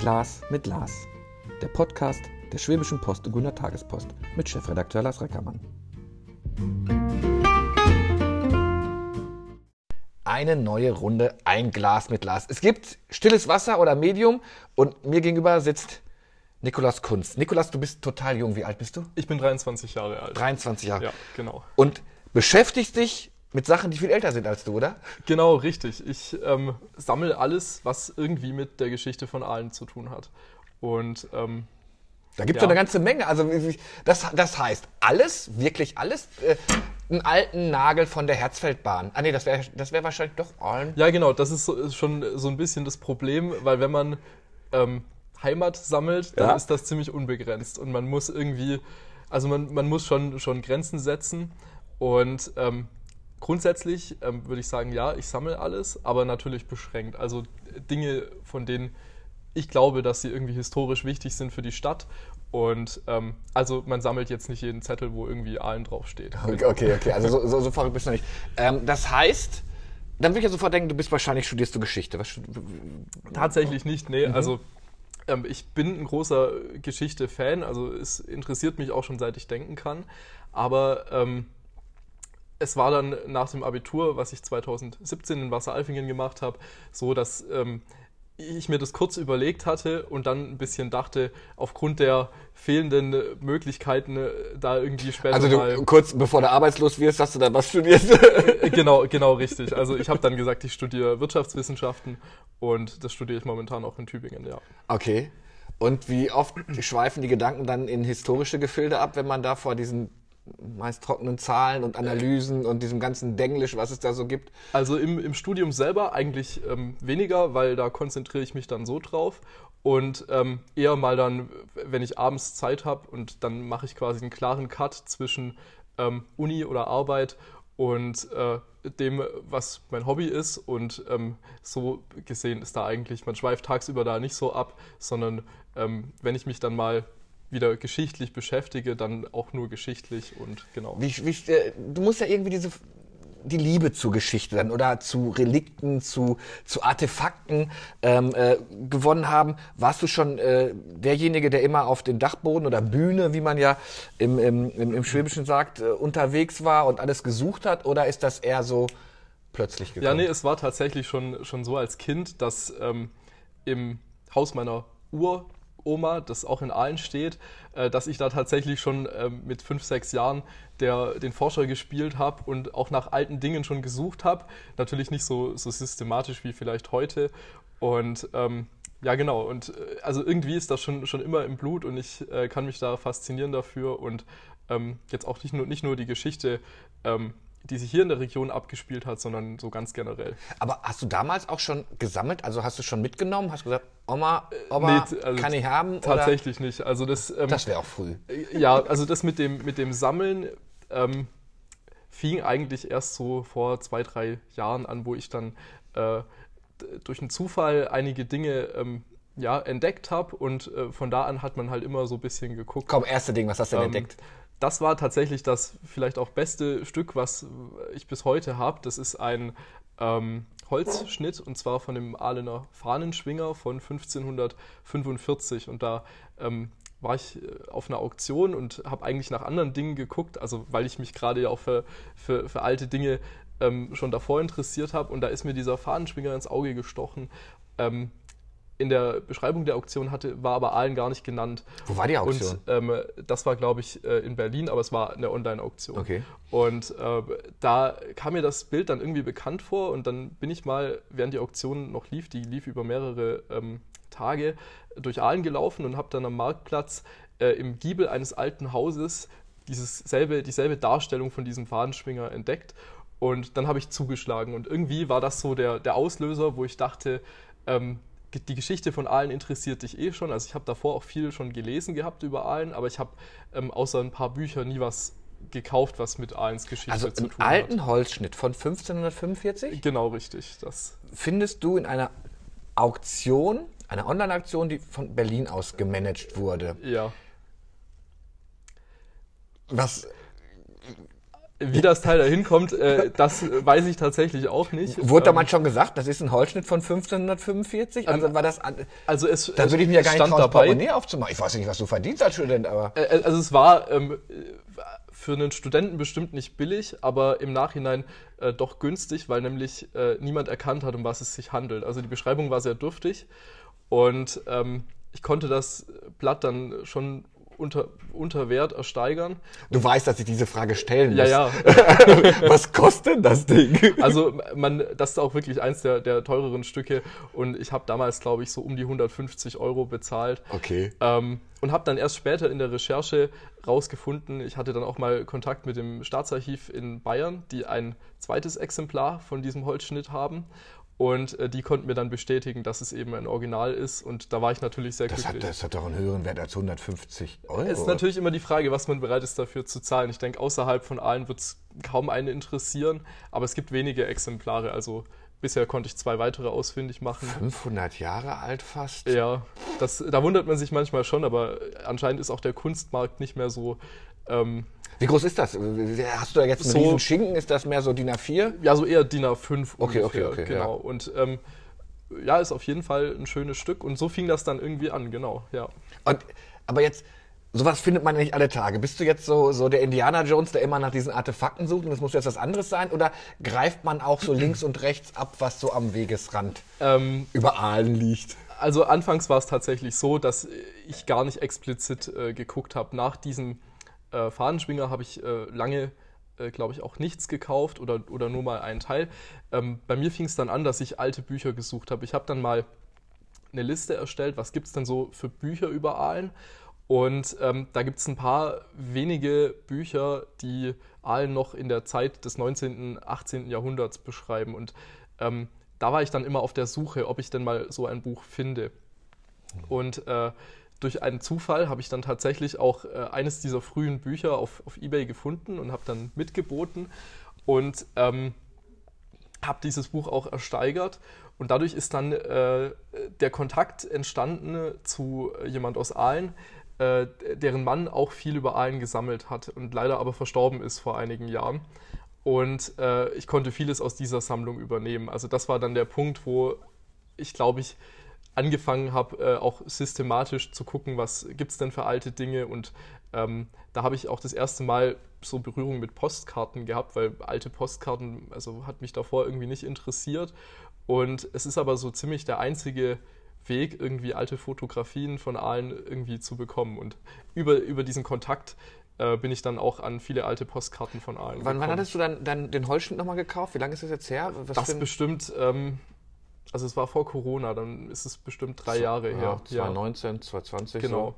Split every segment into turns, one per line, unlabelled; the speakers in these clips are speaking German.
Glas mit Lars. Der Podcast der Schwäbischen Post und Gunner Tagespost mit Chefredakteur Lars Reckermann. Eine neue Runde, ein Glas mit Lars. Es gibt stilles Wasser oder Medium und mir gegenüber sitzt Nikolas Kunz. Nikolas, du bist total jung. Wie alt bist du?
Ich bin 23 Jahre alt.
23 Jahre.
Ja, genau.
Und beschäftigst dich mit Sachen, die viel älter sind als du, oder?
Genau, richtig. Ich ähm, sammle alles, was irgendwie mit der Geschichte von Aalen zu tun hat. Und ähm,
Da gibt es
Ja.
eine ganze Menge. Also das, das heißt, alles, wirklich alles, äh, einen alten Nagel von der Herzfeldbahn. Ah nee, das wäre das wär wahrscheinlich doch Aalen.
ja, genau, das ist, so, ist schon so ein bisschen das Problem, weil wenn man ähm, Heimat sammelt, dann
Ja.
ist das ziemlich unbegrenzt. Und man muss irgendwie, also man, man muss schon, schon Grenzen setzen. Und ähm, grundsätzlich ähm, würde ich sagen, ja, ich sammle alles, aber natürlich beschränkt. Also Dinge, von denen ich glaube, dass sie irgendwie historisch wichtig sind für die Stadt. Und ähm, also man sammelt jetzt nicht jeden Zettel, wo irgendwie Aalen draufsteht.
Okay, okay, okay. Also so, so, so verrückt bist du nicht. Ähm, das heißt, dann würde ich ja sofort denken, du bist wahrscheinlich, studierst du Geschichte. Was,
Tatsächlich nicht, nee.
Mhm.
Also ähm, ich bin ein großer Geschichte-Fan, also es interessiert mich auch schon seit ich denken kann. Aber ähm, es war dann nach dem Abitur, was ich 2017 in Wasseralfingen gemacht habe, so, dass ähm, ich mir das kurz überlegt hatte und dann ein bisschen dachte, aufgrund der fehlenden Möglichkeiten, äh, da irgendwie später
also
mal.
du, kurz bevor du arbeitslos wirst, hast du dann was studiert.
genau, genau richtig. Also ich habe dann gesagt, ich studiere Wirtschaftswissenschaften und das studiere ich momentan auch in Tübingen, ja.
okay. Und wie oft schweifen die Gedanken dann in historische Gefilde ab, wenn man da vor diesen meist trockenen Zahlen und Analysen und diesem ganzen Denglisch, was es da so gibt.
Also im, im Studium selber eigentlich ähm, weniger, weil da konzentriere ich mich dann so drauf. Und ähm, eher mal dann, wenn ich abends Zeit habe und dann mache ich quasi einen klaren Cut zwischen ähm, Uni oder Arbeit und äh, dem, was mein Hobby ist. Und ähm, so gesehen ist da eigentlich, man schweift tagsüber da nicht so ab, sondern ähm, wenn ich mich dann mal wieder geschichtlich beschäftige, dann auch nur geschichtlich und genau.
Wie, wie, äh, du musst ja irgendwie diese die Liebe zur Geschichte dann oder zu Relikten, zu, zu Artefakten ähm, äh, gewonnen haben. Warst du schon äh, derjenige, der immer auf den Dachboden oder Bühne, wie man ja im, im, im, im Schwäbischen sagt, äh, unterwegs war und alles gesucht hat? Oder ist das eher so plötzlich gekommen?
Ja, nee, es war tatsächlich schon, schon so als Kind, dass ähm, im Haus meiner Uroma, das auch in Aalen steht, äh, dass ich da tatsächlich schon ähm, mit fünf, sechs Jahren der, den Forscher gespielt habe und auch nach alten Dingen schon gesucht habe. Natürlich nicht so, so systematisch wie vielleicht heute. Und ähm, ja, genau. Und äh, also irgendwie ist das schon, schon immer im Blut und ich äh, kann mich da faszinieren dafür und ähm, jetzt auch nicht nur, nicht nur die Geschichte, ähm, die sich hier in der Region abgespielt hat, sondern so ganz generell.
Aber hast du damals auch schon gesammelt? Also hast du schon mitgenommen? Hast du gesagt, Oma, Oma,
Nee, also
kann ich haben?
Tatsächlich nicht. Also das, ähm,
Oder? Das wäre auch früh.
ja, also das mit dem, mit dem Sammeln ähm, fing eigentlich erst so vor zwei, drei Jahren an, wo ich dann äh, durch einen Zufall einige Dinge ähm, ja, entdeckt habe und äh, von da an hat man halt immer so ein bisschen geguckt.
Komm, erste Ding, was hast du denn
Ähm,
entdeckt?
Das war tatsächlich das vielleicht auch beste Stück, was ich bis heute habe. Das ist ein ähm, Holzschnitt und zwar von dem Ahlener Fahnenschwinger von 1545. Und da ähm, war ich äh, auf einer Auktion und habe eigentlich nach anderen Dingen geguckt, also weil ich mich gerade ja auch für, für, für alte Dinge ähm, schon davor interessiert habe. Und da ist mir dieser Fahnenschwinger ins Auge gestochen. Ähm, in der Beschreibung der Auktion hatte, war aber Aalen gar nicht genannt.
Wo war die Auktion?
Und ähm, das war, glaube ich, äh, in Berlin, aber es war eine Online-Auktion.
Okay.
Und äh, da kam mir das Bild dann irgendwie bekannt vor und dann bin ich mal, während die Auktion noch lief, die lief über mehrere ähm, Tage, durch Aalen gelaufen und habe dann am Marktplatz äh, im Giebel eines alten Hauses dieses selbe, dieselbe Darstellung von diesem Fahnenschwinger entdeckt. Und dann habe ich zugeschlagen. Und irgendwie war das so der, der Auslöser, wo ich dachte, ähm, die Geschichte von Aalen interessiert dich eh schon. Also ich habe davor auch viel schon gelesen gehabt über Aalen, aber ich habe ähm, außer ein paar Bücher nie was gekauft, was mit Ahlens Geschichte
Also
zu
einen
tun
alten
hat.
Holzschnitt von 1545
Genau richtig. Das,
findest du in einer Auktion, einer Online-Auktion, die von Berlin aus gemanagt wurde.
ja.
Was
Wie das Teil da hinkommt, äh, das weiß ich tatsächlich auch nicht.
Wurde da mal schon gesagt, das ist ein Holzschnitt von 1545? Also war das.
Also es,
da würde ich mir ja gar nicht
stand
trauen. Portemonnaie aufzumachen. Ich weiß nicht, was du verdienst als Student, aber.
Also es war ähm, für einen Studenten bestimmt nicht billig, aber im Nachhinein äh, doch günstig, weil nämlich äh, niemand erkannt hat, um was es sich handelt. Also die Beschreibung war sehr dürftig und ähm, ich konnte das Blatt dann schon unter, unter Wert ersteigern.
Du weißt, dass ich diese Frage stellen
Ja,
muss.
ja.
Was kostet denn das Ding?
Also man, das ist auch wirklich eins der, der teureren Stücke und ich habe damals, glaube ich, so um die 150 Euro bezahlt.
Okay.
Ähm, und habe dann erst später in der Recherche rausgefunden, ich hatte dann auch mal Kontakt mit dem Staatsarchiv in Bayern, die ein zweites Exemplar von diesem Holzschnitt haben. Und äh, die konnten mir dann bestätigen, dass es eben ein Original ist. Und da war ich natürlich sehr
Das hat,
glücklich.
das hat doch einen höheren Wert als 150 Euro.
Es ist natürlich immer die Frage, was man bereit ist dafür zu zahlen. Ich denke, außerhalb von Aalen wird es kaum eine interessieren, aber es gibt wenige Exemplare. Also bisher konnte ich zwei weitere ausfindig machen.
500 Jahre alt fast?
Ja, das, da wundert man sich manchmal schon, aber anscheinend ist auch der Kunstmarkt nicht mehr so, ähm,
Wie groß ist das? Hast du da jetzt einen
So-
riesen Schinken? Ist das mehr so DIN A4?
ja, so eher DIN A5
Okay,
ungefähr.
okay, okay,
genau.
ja.
Und ähm, ja, ist auf jeden Fall ein schönes Stück und so fing das dann irgendwie an, genau, ja.
Und, aber jetzt, sowas findet man ja nicht alle Tage. Bist du jetzt so, so der Indiana Jones, der immer nach diesen Artefakten sucht und das muss jetzt was anderes sein? Oder greift man auch so links und rechts ab, was so am Wegesrand
Ähm,
über Aalen liegt?
Also anfangs war es tatsächlich so, dass ich gar nicht explizit äh, geguckt habe. Nach diesem äh, Fahnenschwinger habe ich äh, lange, äh, glaube ich, auch nichts gekauft oder, oder nur mal einen Teil. Ähm, bei mir fing es dann an, dass ich alte Bücher gesucht habe. Ich habe dann mal eine Liste erstellt, was gibt es denn so für Bücher über Aalen. Und ähm, da gibt es ein paar wenige Bücher, die Aalen noch in der Zeit des 19., 18. Jahrhunderts beschreiben. Und ähm, da war ich dann immer auf der Suche, ob ich denn mal so ein Buch finde. Und äh, durch einen Zufall habe ich dann tatsächlich auch äh, eines dieser frühen Bücher auf, auf Ebay gefunden und habe dann mitgeboten und ähm, habe dieses Buch auch ersteigert. Und dadurch ist dann äh, der Kontakt entstanden zu jemand aus Aalen, äh, deren Mann auch viel über Aalen gesammelt hat und leider aber verstorben ist vor einigen Jahren. Und äh, ich konnte vieles aus dieser Sammlung übernehmen. Also das war dann der Punkt, wo ich glaube ich angefangen habe, äh, auch systematisch zu gucken, was gibt es denn für alte Dinge. Und ähm, da habe ich auch das erste Mal so Berührung mit Postkarten gehabt, weil alte Postkarten, also hat mich davor irgendwie nicht interessiert. Und es ist aber so ziemlich der einzige Weg, irgendwie alte Fotografien von Aalen irgendwie zu bekommen. Und über, über diesen Kontakt äh, bin ich dann auch an viele alte Postkarten von Aalen
Wann, wann hattest du dann, dann den Holzschnitt nochmal gekauft? Wie lange ist das jetzt her? Was
Das bestimmt, ähm, also es war vor Corona, dann ist es bestimmt drei Jahre
ja,
her.
2019, 2020.
genau.
So.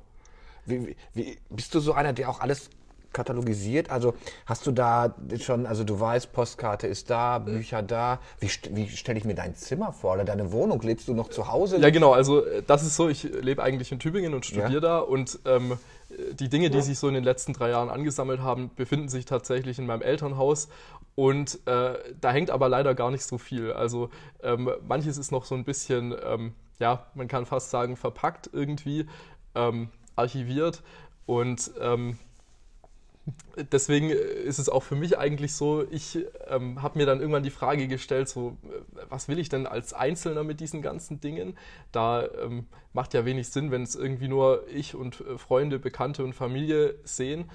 Wie, wie, wie, bist du so einer, der auch alles katalogisiert? Also hast du da schon, also du weißt, Postkarte ist da, Bücher da. Wie, wie stelle ich mir dein Zimmer vor oder deine Wohnung? Lebst du noch zu Hause?
Ja, genau, also äh, das ist so, ich lebe eigentlich in Tübingen und studiere
Ja.
da und ähm, die Dinge, die sich so in den letzten drei Jahren angesammelt haben, befinden sich tatsächlich in meinem Elternhaus und äh, da hängt aber leider gar nicht so viel. Also ähm, manches ist noch so ein bisschen, ähm, ja, man kann fast sagen, verpackt irgendwie, ähm, archiviert und ähm, deswegen ist es auch für mich eigentlich so, ich ähm, habe mir dann irgendwann die Frage gestellt, so, äh, was will ich denn als Einzelner mit diesen ganzen Dingen? Da ähm, macht ja wenig Sinn, wenn es irgendwie nur ich und äh, Freunde, Bekannte und Familie sehen.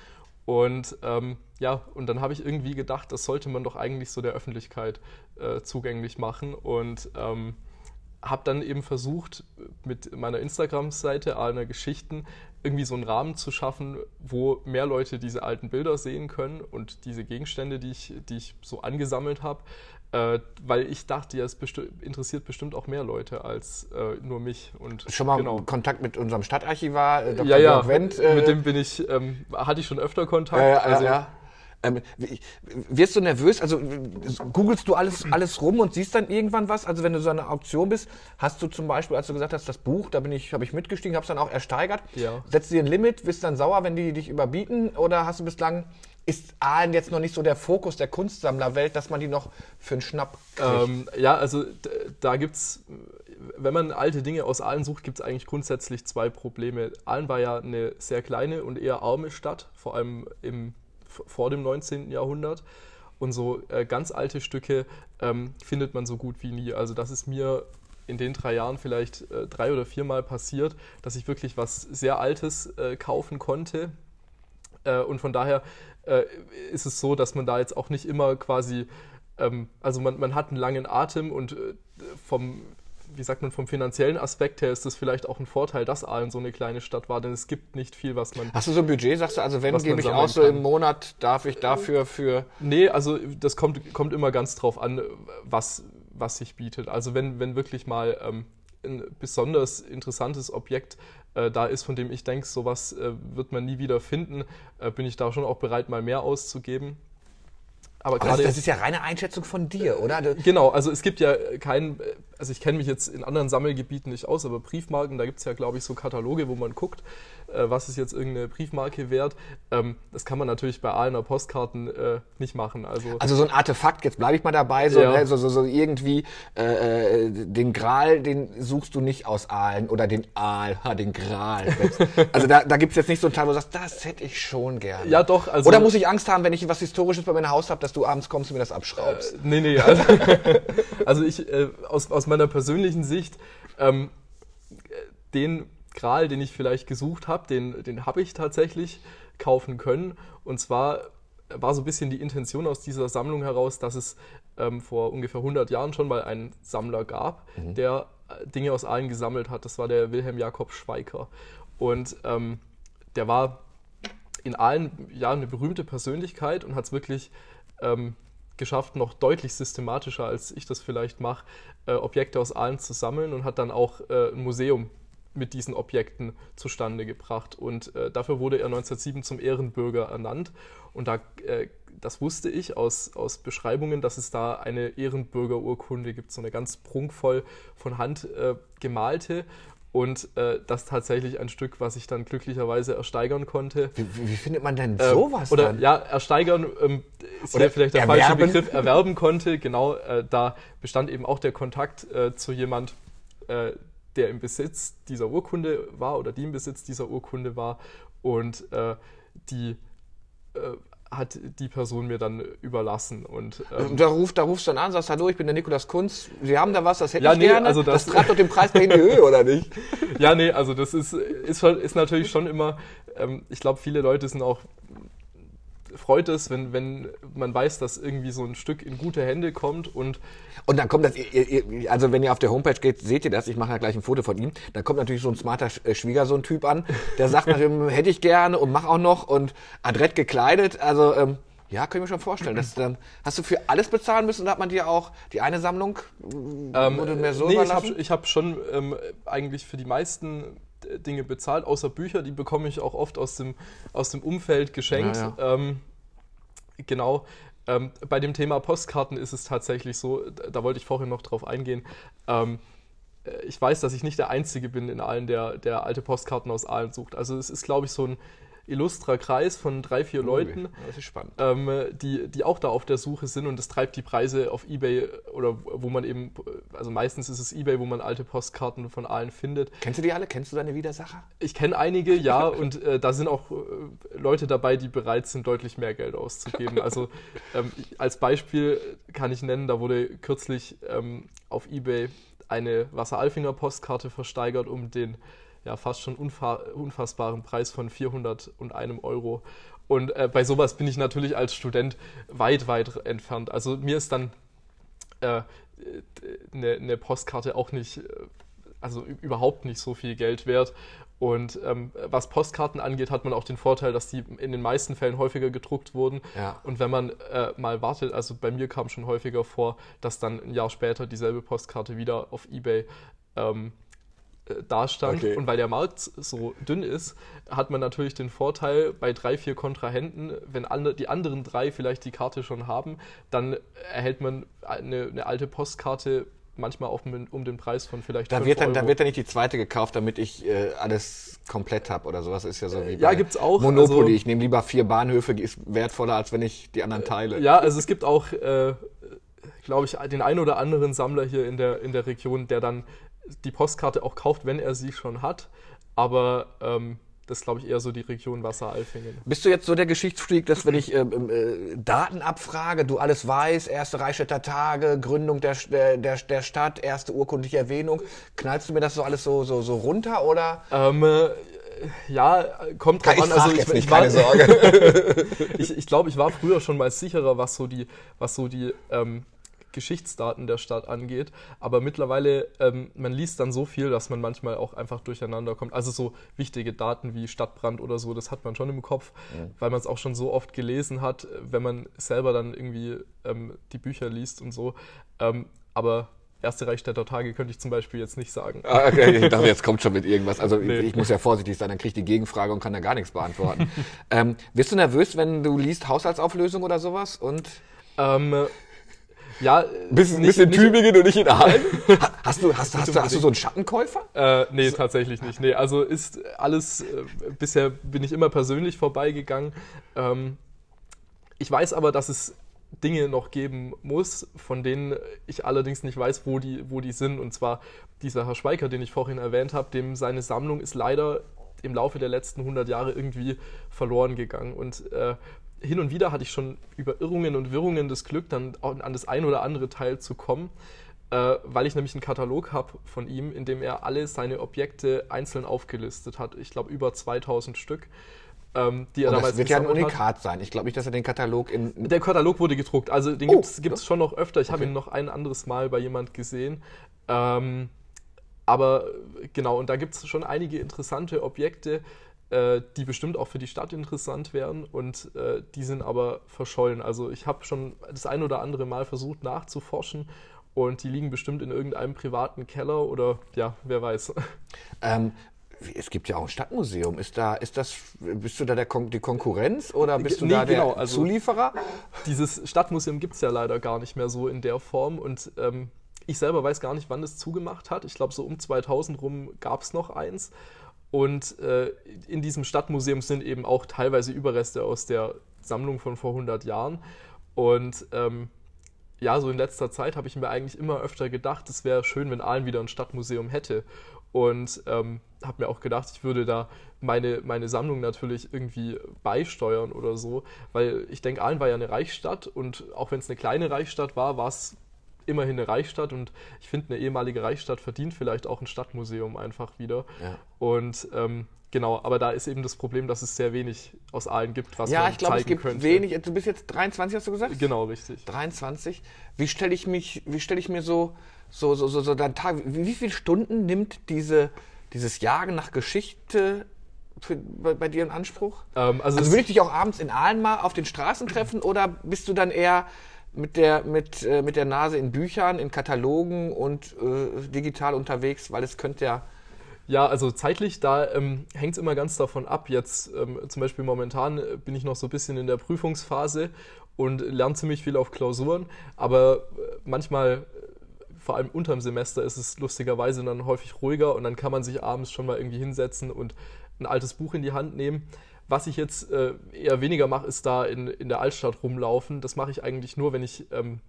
Und ähm, ja, und dann habe ich irgendwie gedacht, das sollte man doch eigentlich so der Öffentlichkeit äh, zugänglich machen. Und ähm, habe dann eben versucht, mit meiner Instagram-Seite, einer Geschichten, irgendwie so einen Rahmen zu schaffen, wo mehr Leute diese alten Bilder sehen können und diese Gegenstände, die ich, die ich so angesammelt habe, äh, weil ich dachte, ja, es besti interessiert bestimmt auch mehr Leute als äh, nur mich. Und
Schon mal
genau.
Kontakt mit unserem Stadtarchivar, äh, Dr.
Ja, ja,
Wendt, äh,
mit dem bin ich, ähm, hatte ich schon öfter Kontakt. Also,
ja. Ähm, wirst du nervös? Also googelst du alles, alles rum und siehst dann irgendwann was? Also wenn du so eine Auktion bist, hast du zum Beispiel, als du gesagt hast, das Buch, da bin ich, habe ich mitgestiegen, habe es dann auch ersteigert.
Ja.
Setzt du dir ein Limit, bist dann sauer, wenn die dich überbieten? Oder hast du bislang, ist Aalen jetzt noch nicht so der Fokus der Kunstsammlerwelt, dass man die noch für einen Schnapp kriegt?
Ähm, ja, also da gibt es, wenn man alte Dinge aus Aalen sucht, gibt es eigentlich grundsätzlich zwei Probleme. Aalen war ja eine sehr kleine und eher arme Stadt, vor allem im vor dem 19. Jahrhundert. Und so äh, ganz alte Stücke ähm, findet man so gut wie nie. Also das ist mir in den drei Jahren vielleicht äh, drei oder viermal passiert, dass ich wirklich was sehr Altes äh, kaufen konnte. Äh, und von daher äh, ist es so, dass man da jetzt auch nicht immer quasi, ähm, also man, man hat einen langen Atem und äh, vom wie sagt man, vom finanziellen Aspekt her ist das vielleicht auch ein Vorteil, dass Aalen so eine kleine Stadt war, denn es gibt nicht viel, was man.
Hast du so ein Budget, sagst du, also wenn gebe ich aus, so im Monat darf ich dafür für.
Nee, also das kommt, kommt immer ganz drauf an, was, was sich bietet. Also wenn, wenn wirklich mal ähm, ein besonders interessantes Objekt äh, da ist, von dem ich denke, sowas äh, wird man nie wieder finden, äh, bin ich da schon auch bereit, mal mehr auszugeben.
Aber gerade das, das, ist ja reine Einschätzung von dir, oder?
Genau, also es gibt ja keinen, also ich kenne mich jetzt in anderen Sammelgebieten nicht aus, aber Briefmarken, da gibt es ja, glaube ich, so Kataloge, wo man guckt, äh, was ist jetzt irgendeine Briefmarke wert. Ähm, das kann man natürlich bei Ahlener Postkarten äh, nicht machen. Also,
also so ein Artefakt, jetzt bleibe ich mal dabei, so, ja. ne, so, so, so, irgendwie äh, äh, den Gral, den suchst du nicht aus Aalen oder den Aal, ha, den Gral. also da, da gibt es jetzt nicht so einen Teil, wo du sagst, das hätte ich schon gerne.
Ja, doch.
Also, oder muss ich Angst haben, wenn ich was Historisches bei meinem Haus habe, dass du abends kommst und mir das abschraubst?
Äh, nee, nee. Also, also ich, äh, aus, aus meiner persönlichen Sicht, ähm, den Gral, den ich vielleicht gesucht habe, den, den habe ich tatsächlich kaufen können. Und zwar war so ein bisschen die Intention aus dieser Sammlung heraus, dass es ähm, vor ungefähr 100 Jahren schon mal einen Sammler gab, mhm. der äh, Dinge aus Aalen gesammelt hat. Das war der Wilhelm Jakob Schweiker. Und ähm, der war in Aalen ja eine berühmte Persönlichkeit und hat es wirklich ähm, geschafft, noch deutlich systematischer, als ich das vielleicht mache, äh, Objekte aus Aalen zu sammeln und hat dann auch äh, ein Museum mit diesen Objekten zustande gebracht. Und äh, dafür wurde er 1907 zum Ehrenbürger ernannt. Und da, äh, das wusste ich aus, aus Beschreibungen, dass es da eine Ehrenbürgerurkunde gibt, so eine ganz prunkvoll von Hand äh, gemalte. Und äh, das tatsächlich ein Stück, was ich dann glücklicherweise ersteigern konnte.
Wie, wie findet man denn ähm, sowas?
oder dann? ja, ersteigern ähm, ist oder vielleicht der erwerben? falsche Begriff, erwerben konnte. Genau, äh, da bestand eben auch der Kontakt äh, zu jemand, äh, der im Besitz dieser Urkunde war oder die im Besitz dieser Urkunde war und äh, die äh, hat die Person mir dann überlassen. Und,
ähm, da, ruft, da rufst du dann an, sagst, hallo, ich bin der Nikolas Kunz, Sie haben da was, das hätte ja, ich nee, gerne. Also das, das treibt doch den Preis bei in die Höhe, oder nicht?
ja, nee, also das ist, ist, ist natürlich schon immer, ähm, ich glaube, viele Leute sind auch freut es, wenn, wenn man weiß, dass irgendwie so ein Stück in gute Hände kommt und
und dann kommt das, also wenn ihr auf der Homepage geht, seht ihr das, ich mache ja gleich ein Foto von ihm, dann kommt natürlich so ein smarter äh, Schwiegersohn-Typ an, der sagt natürlich, hätte ich gerne und mach auch noch und adrett gekleidet, also ähm, ja, kann ich mir schon vorstellen. Das, ähm, hast du für alles bezahlen müssen oder hat man dir auch die eine Sammlung
ähm, wurde mehr so nee, überlassen? ich habe hab schon ähm, eigentlich für die meisten Dinge bezahlt, außer Bücher, die bekomme ich auch oft aus dem, aus dem Umfeld geschenkt. Ja, ja. Ähm, genau. Ähm, bei dem Thema Postkarten ist es tatsächlich so, da wollte ich vorhin noch drauf eingehen. Ähm, äh, ich weiß, dass ich nicht der Einzige bin in allen, der, der alte Postkarten aus Aalen sucht. Also es ist, glaube ich, so ein illustrer Kreis von drei, vier Leuten,
das ist spannend.
Ähm, die, die auch da auf der Suche sind und das treibt die Preise auf Ebay oder wo man eben, also meistens ist es Ebay, wo man alte Postkarten von allen findet.
Kennst du die alle? Kennst du deine Widersacher?
Ich kenne einige, ja, und äh, da sind auch äh, Leute dabei, die bereit sind, deutlich mehr Geld auszugeben. Also ähm, als Beispiel kann ich nennen, da wurde kürzlich ähm, auf Ebay eine Wasser-Alfinger-Postkarte versteigert um den ja fast schon unfassbaren Preis von 401 Euro. Und äh, bei sowas bin ich natürlich als Student weit, weit entfernt. Also mir ist dann eine äh, ne, ne Postkarte auch nicht, äh, also überhaupt nicht so viel Geld wert. Und ähm, was Postkarten angeht, hat man auch den Vorteil, dass die in den meisten Fällen häufiger gedruckt wurden. Ja. Und wenn man äh, mal wartet, also bei mir kam schon häufiger vor, dass dann ein Jahr später dieselbe Postkarte wieder auf eBay ähm, äh, dastand. Okay. Und weil der Markt so dünn ist, hat man natürlich den Vorteil bei drei, vier Kontrahenten, wenn andre, die anderen drei vielleicht die Karte schon haben, dann erhält man eine, eine alte Postkarte manchmal auch um, den Preis von vielleicht
da wird dann, Euro. Da wird dann nicht die zweite gekauft, damit ich äh, alles komplett habe oder sowas. Ist ja so wie
ja, gibt's auch.
Monopoly. Also, ich nehme lieber vier Bahnhöfe, ist wertvoller, als wenn ich die anderen teile.
Ja, also es gibt auch, äh, glaube ich, den einen oder anderen Sammler hier in der, in der Region, der dann die Postkarte auch kauft, wenn er sie schon hat. Aber ähm, das ist, glaube ich, eher so die Region Wasser-Alfingen.
Bist du jetzt so der Geschichtsfreak, dass wenn ich ähm, äh, Daten abfrage, du alles weißt, erste Reichstätter Tage, Gründung der, der, der Stadt, erste urkundliche Erwähnung, knallst du mir das so alles so, so, so runter oder?
Ähm, äh, ja, kommt drauf
ich
an. Also ich,
jetzt nicht,
ich, war,
keine Sorge.
ich, ich glaube, ich war früher schon mal sicherer, was so die, was so die ähm, Geschichtsdaten der Stadt angeht. Aber mittlerweile, ähm, man liest dann so viel, dass man manchmal auch einfach durcheinander kommt. Also so wichtige Daten wie Stadtbrand oder so, das hat man schon im Kopf,
Mhm.
weil man es auch schon so oft gelesen hat, wenn man selber dann irgendwie ähm, die Bücher liest und so. Ähm, aber erste Reichstädter Tage könnte ich zum Beispiel jetzt nicht sagen.
Ah, okay, ich dachte, jetzt kommt schon mit irgendwas. Also
Nee.
ich, ich muss ja vorsichtig sein, dann kriege ich die Gegenfrage und kann da gar nichts beantworten. ähm, wirst du nervös, wenn du liest Haushaltsauflösung oder sowas? Und
Ähm, ja,
bist,
nicht-
bist in
nicht-
Tübingen und nicht in Aalen? Ha- hast, du, hast, du, hast, du, hast du so einen Schattenkäufer?
Äh, nee, tatsächlich nicht. Nee, also ist alles, äh, bisher bin ich immer persönlich vorbeigegangen. Ähm, ich weiß aber, dass es Dinge noch geben muss, von denen ich allerdings nicht weiß, wo die, wo die sind. Und zwar dieser Herr Schweiker, den ich vorhin erwähnt habe, dem seine Sammlung ist leider im Laufe der letzten 100 Jahre irgendwie verloren gegangen. Und äh, hin und wieder hatte ich schon über Irrungen und Wirrungen das Glück, dann an das ein oder andere Teil zu kommen, äh, weil ich nämlich einen Katalog habe von ihm, in dem er alle seine Objekte einzeln aufgelistet hat. Ich glaube über 2000 Stück. Ähm, die er
Und
damals
das wird ja ein
hat.
Unikat sein. Ich glaube nicht, dass er den Katalog in...
Der Katalog wurde gedruckt, also den
Oh,
gibt's
ja.
schon noch öfter. Ich habe
Okay.
ihn noch ein anderes Mal bei jemand gesehen. Ähm, aber äh, genau, und da gibt es schon einige interessante Objekte, äh, die bestimmt auch für die Stadt interessant wären und äh, die sind aber verschollen. Also ich habe schon das ein oder andere Mal versucht nachzuforschen und die liegen bestimmt in irgendeinem privaten Keller oder ja, wer weiß.
Ähm, es gibt ja auch ein Stadtmuseum. Ist da, ist das, bist du da der Kon die Konkurrenz oder bist du
Nee,
da der
genau, also-
Zulieferer?
Dieses Stadtmuseum gibt es ja leider gar nicht mehr so in der Form und ähm, ich selber weiß gar nicht, wann es zugemacht hat. Ich glaube, so um 2000 rum gab es noch eins. Und äh, in diesem Stadtmuseum sind eben auch teilweise Überreste aus der Sammlung von vor 100 Jahren. Und ähm, ja, so in letzter Zeit habe ich mir eigentlich immer öfter gedacht, es wäre schön, wenn Aalen wieder ein Stadtmuseum hätte. Und ähm, habe mir auch gedacht, ich würde da meine, meine Sammlung natürlich irgendwie beisteuern oder so, weil ich denke, Aalen war ja eine Reichsstadt und auch wenn es eine kleine Reichsstadt war, war es immerhin eine Reichsstadt und ich finde, eine ehemalige Reichsstadt verdient vielleicht auch ein Stadtmuseum einfach wieder.
Ja.
Und ähm, genau, aber da ist eben das Problem, dass es sehr wenig aus Aalen gibt, was
Ja,
man
ich glaube, es
zeigen
gibt
könnte.
wenig. Du bist jetzt 23, hast du gesagt?
Genau, richtig.
23. Wie stelle ich mich, wie stelle ich mir so, so, so, so, so deinen Tag, wie, wie viele Stunden nimmt diese, dieses Jagen nach Geschichte für, bei, bei dir in Anspruch?
Ähm, also
Also würde ich dich auch abends in Aalen mal auf den Straßen treffen oder bist du dann eher mit der, mit, äh, mit der Nase in Büchern, in Katalogen und äh, digital unterwegs, weil es könnte ja.
Ja, also zeitlich, da ähm, hängt es immer ganz davon ab. Jetzt ähm, zum Beispiel momentan äh, bin ich noch so ein bisschen in der Prüfungsphase und lerne ziemlich viel auf Klausuren, aber äh, manchmal, äh, vor allem unterm Semester, ist es lustigerweise dann häufig ruhiger und dann kann man sich abends schon mal irgendwie hinsetzen und ein altes Buch in die Hand nehmen. Was ich jetzt äh, eher weniger mache, ist da in, in der Altstadt rumlaufen. Das mache ich eigentlich nur, wenn ich ähm,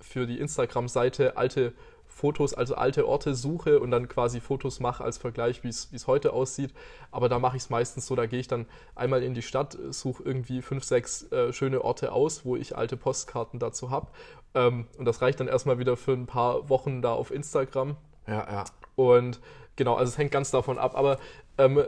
für die Instagram-Seite alte Fotos, also alte Orte suche und dann quasi Fotos mache als Vergleich, wie es heute aussieht. Aber da mache ich es meistens so, da gehe ich dann einmal in die Stadt, suche irgendwie fünf, sechs äh, schöne Orte aus, wo ich alte Postkarten dazu habe. Ähm, und das reicht dann erstmal wieder für ein paar Wochen da auf Instagram.
Ja, ja.
Und genau, also es hängt ganz davon ab. Aber ähm,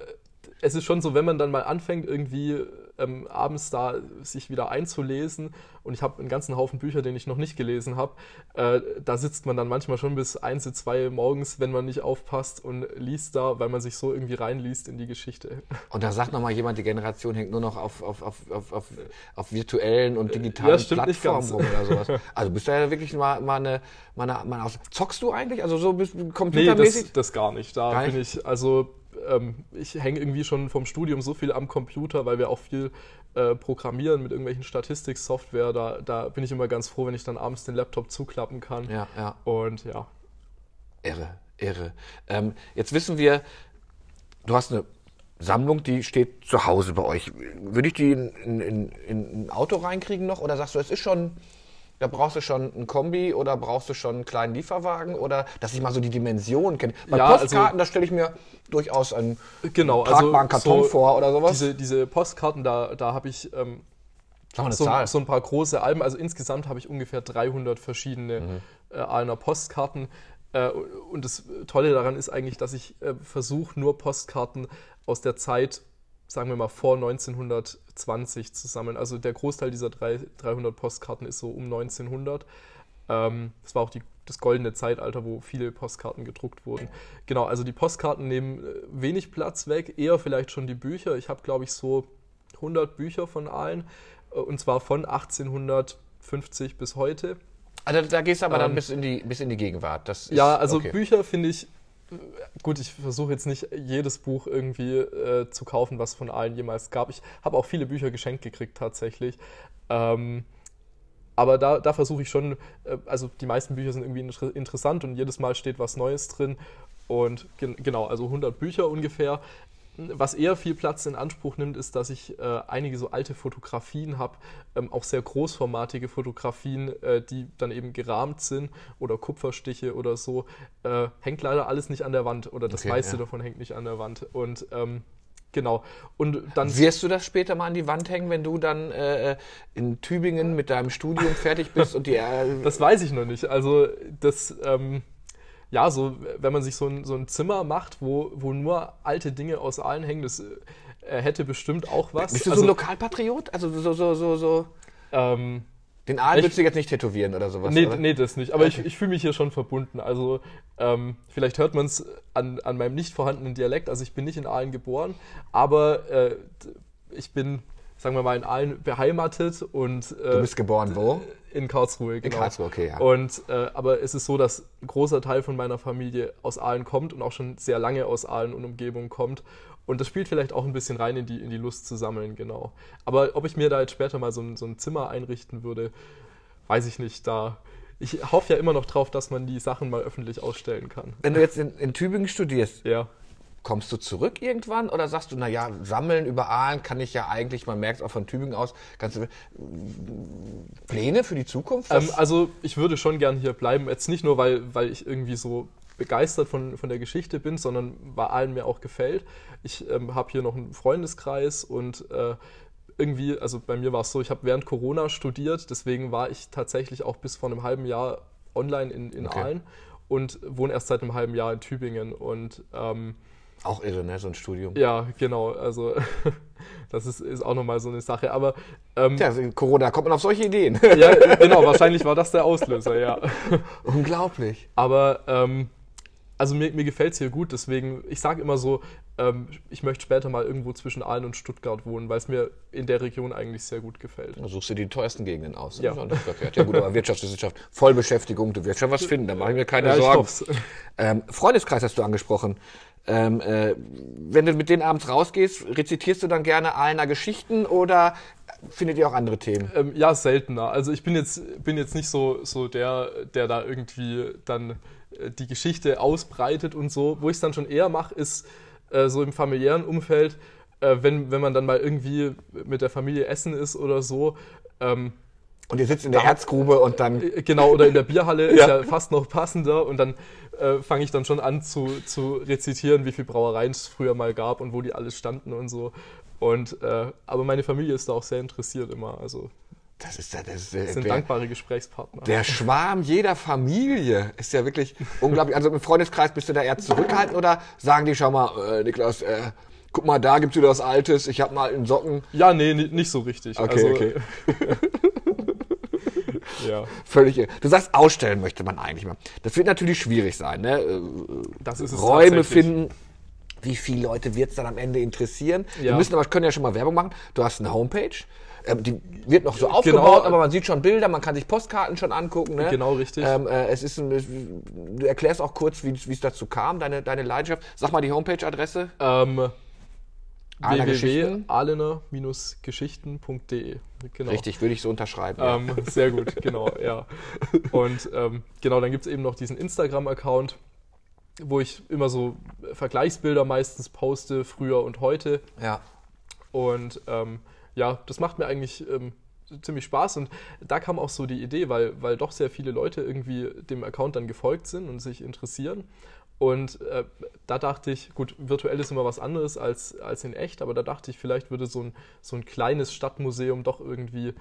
es ist schon so, wenn man dann mal anfängt, irgendwie ähm, abends da sich wieder einzulesen und ich habe einen ganzen Haufen Bücher, den ich noch nicht gelesen habe, äh, da sitzt man dann manchmal schon bis eins, zwei morgens, wenn man nicht aufpasst und liest da, weil man sich so irgendwie reinliest in die Geschichte.
Und da sagt nochmal jemand, die Generation hängt nur noch auf, auf, auf, auf, auf, auf virtuellen und digitalen
Ja,
Plattformen rum oder sowas. Also bist du ja wirklich mal, mal eine, mal eine, mal eine Zockst du eigentlich? Also so bist du
Nee,
computermäßig?
das, das gar nicht. Da
Gar
bin
nicht?
ich, also ähm, ich hänge irgendwie schon vom Studium so viel am Computer, weil wir auch viel äh, programmieren mit irgendwelchen Statistiksoftware. Da, da bin ich immer ganz froh, wenn ich dann abends den Laptop zuklappen kann.
ja, ja.
Und ja.
Irre, irre. Ähm, jetzt wissen wir, du hast eine Sammlung, die steht zu Hause bei euch. Würde ich die in, in, in, in ein Auto reinkriegen noch? Oder sagst du, es ist schon, Da brauchst du schon ein Kombi oder brauchst du schon einen kleinen Lieferwagen oder dass ich mal so die Dimensionen kenne. Bei
Ja, also-
Postkarten, da stelle ich mir durchaus einen
Genau,
tragbaren Karton
so
vor oder sowas.
Diese, diese Postkarten, da, da habe ich ähm, so, so ein paar große Alben. Also insgesamt habe ich ungefähr 300 verschiedene
Mhm.
äh, Ahlener Postkarten. Äh, und das Tolle daran ist eigentlich, dass ich äh, versuche, nur Postkarten aus der Zeit, sagen wir mal, vor 1920 zu sammeln. Also der Großteil dieser drei, 300 Postkarten ist so um 1900. Ähm, das war auch die, das goldene Zeitalter, wo viele Postkarten gedruckt wurden. Genau, also die Postkarten nehmen äh, wenig Platz weg, eher vielleicht schon die Bücher. Ich habe, glaube ich, so 100 Bücher von allen, äh, und zwar von 1850 bis heute.
Also da gehst du aber dann
Ähm,
bis in die, bis in die Gegenwart. Ist,
Ja, also
okay.
Bücher finde ich, gut, ich versuche jetzt nicht jedes Buch irgendwie äh, zu kaufen, was von allen jemals gab. Ich habe auch viele Bücher geschenkt gekriegt tatsächlich. Ähm, aber da, da versuche ich schon, äh, also die meisten Bücher sind irgendwie inter interessant und jedes Mal steht was Neues drin. Und gen genau, also 100 Bücher ungefähr. Was eher viel Platz in Anspruch nimmt, ist, dass ich äh, einige so alte Fotografien habe, ähm, auch sehr großformatige Fotografien, äh, die dann eben gerahmt sind oder Kupferstiche oder so. Äh, hängt leider alles nicht an der Wand oder das
Okay,
meiste
ja.
davon hängt nicht an der Wand. Und ähm, genau. Und dann
Wirst du das später mal an die Wand hängen, wenn du dann äh, in Tübingen mit deinem Studium fertig bist und die äh,
Das weiß ich noch nicht. Also das, ähm, ja, so wenn man sich so ein, so ein Zimmer macht, wo, wo nur alte Dinge aus allen hängen, das äh, hätte bestimmt auch was.
bist du so
also,
ein Lokalpatriot? Also so so so so
ähm,
den Aal würdest du jetzt nicht tätowieren oder sowas?
nee,
oder?
nee, das nicht. Aber
Okay.
ich, ich fühle mich hier schon verbunden. Also ähm, vielleicht hört man es an, an meinem nicht vorhandenen Dialekt. Also ich bin nicht in Aalen geboren, aber äh, ich bin, sagen wir mal, in Aalen beheimatet und äh,
Du bist geboren wo?
In Karlsruhe, genau.
Karlsruhe, okay, ja.
Und, äh, aber es ist so, dass ein großer Teil von meiner Familie aus Aalen kommt und auch schon sehr lange aus Aalen und Umgebung kommt. Und das spielt vielleicht auch ein bisschen rein in die, in die Lust zu sammeln, genau. Aber ob ich mir da jetzt später mal so ein, so ein Zimmer einrichten würde, weiß ich nicht. Da ich hoffe ja immer noch drauf, dass man die Sachen mal öffentlich ausstellen kann.
Wenn du jetzt in, in Tübingen studierst,
Ja.
Kommst du zurück irgendwann oder sagst du, naja, sammeln über Aalen kann ich ja eigentlich, man merkt es auch von Tübingen aus, kannst du Pläne für die Zukunft?
Ähm, also ich würde schon gern hier bleiben. Jetzt nicht nur, weil, weil ich irgendwie so begeistert von, von der Geschichte bin, sondern weil allen mir auch gefällt. Ich ähm, habe hier noch einen Freundeskreis und äh, irgendwie, also bei mir war es so, ich habe während Corona studiert, deswegen war ich tatsächlich auch bis vor einem halben Jahr online in, in
Okay.
Aalen und wohne erst seit einem halben Jahr in Tübingen und ähm,
auch irre, ne, so ein Studium.
ja, genau, also das ist, ist auch nochmal so eine Sache, aber ähm,
Tja, in Corona kommt man auf solche Ideen.
ja, genau, wahrscheinlich war das der Auslöser, ja.
Unglaublich.
Aber ähm, also mir, mir gefällt es hier gut, deswegen, ich sage immer so, ähm, ich möchte später mal irgendwo zwischen Aalen und Stuttgart wohnen, weil es mir in der Region eigentlich sehr gut gefällt.
Da suchst du die teuersten Gegenden aus.
Ja.
Ja gut, aber Wirtschaftswissenschaft, Vollbeschäftigung, du wirst schon was finden, da mache ich mir keine
Ja,
Sorgen. Ähm, Freundeskreis hast du angesprochen. Ähm, äh, wenn du mit denen abends rausgehst, rezitierst du dann gerne Aalener Geschichten oder findet ihr auch andere Themen?
Ähm, ja, seltener. Also ich bin jetzt, bin jetzt nicht so, so der, der da irgendwie dann äh, die Geschichte ausbreitet und so. Wo ich es dann schon eher mache, ist äh, so im familiären Umfeld, äh, wenn, wenn man dann mal irgendwie mit der Familie essen ist oder so. Ähm,
Und ihr sitzt in der Erzgrube und dann
Äh, Genau, oder in der Bierhalle ist
Ja.
ja fast noch passender und dann äh, fange ich dann schon an zu, zu rezitieren, wie viele Brauereien es früher mal gab und wo die alles standen und so. Und äh, aber meine Familie ist da auch sehr interessiert immer. Also
das ist, das ist äh,
sind
der,
dankbare Gesprächspartner.
der Schwarm jeder Familie ist ja wirklich unglaublich. Also im Freundeskreis bist du da eher zurückhaltend oder sagen die, schau mal, äh, Niklas, äh, guck mal, da gibt's wieder was Altes, ich habe mal in Socken
ja, nee, ni- nicht so richtig.
Okay,
also,
okay.
ja,
Völlig. Du sagst, ausstellen möchte man eigentlich mal. Das wird natürlich schwierig sein, ne? Äh,
das ist es
Räume finden. Wie viele Leute wird es dann am Ende interessieren? Wir
Ja.
müssen aber können ja schon mal Werbung machen. Du hast eine Homepage. Ähm, Die wird noch so aufgebaut, aber man sieht schon Bilder, man kann sich Postkarten schon angucken. Ne?
Genau, richtig.
Ähm, äh, es ist ein, du erklärst auch kurz, wie es dazu kam, deine, deine Leidenschaft. Sag mal die Homepage-Adresse.
Ähm,
Ahlener Geschichten?
www.ahlener-geschichten.de genau.
Richtig, würde ich so unterschreiben. ja.
Ähm, sehr gut, genau, ja. Und ähm, genau, dann gibt es eben noch diesen Instagram-Account, wo ich immer so Vergleichsbilder meistens poste, früher und heute.
ja.
Und ähm, ja, das macht mir eigentlich ähm, ziemlich Spaß und da kam auch so die Idee, weil, weil doch sehr viele Leute irgendwie dem Account dann gefolgt sind und sich interessieren. Und äh, da dachte ich, gut, virtuell ist immer was anderes als, als in echt, aber da dachte ich, vielleicht würde so ein, so ein kleines Stadtmuseum doch irgendwie